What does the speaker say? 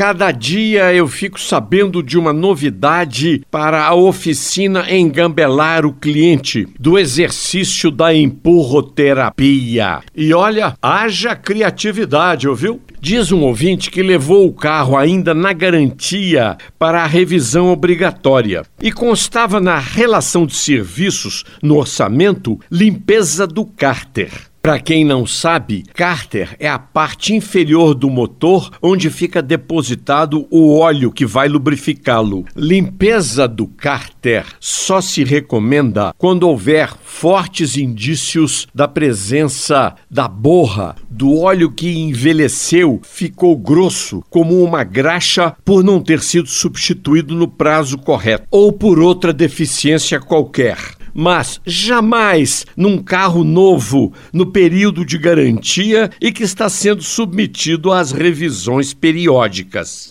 cada dia eu fico sabendo de uma novidade para a oficina engambelar o cliente, do exercício da empurroterapia. E olha, haja criatividade, ouviu? Diz um ouvinte que levou o carro ainda na garantia para a revisão obrigatória e constava na relação de serviços no orçamento limpeza do cárter. Para quem não sabe, cárter é a parte inferior do motor onde fica depositado o óleo que vai lubrificá-lo. Limpeza do cárter só se recomenda quando houver fortes indícios da presença da borra, do óleo que envelheceu, ficou grosso como uma graxa por não ter sido substituído no prazo correto ou por outra deficiência qualquer mas jamais num carro novo no período de garantia e que está sendo submetido às revisões periódicas.